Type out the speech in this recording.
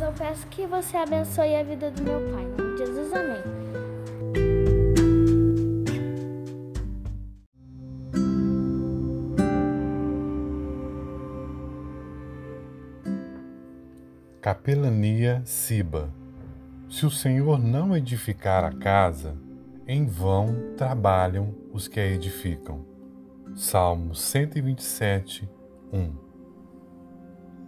Eu peço que você abençoe a vida do meu pai. Jesus, amém. Capelania Siba Se o Senhor não edificar a casa, em vão trabalham os que a edificam. Salmo 127, 1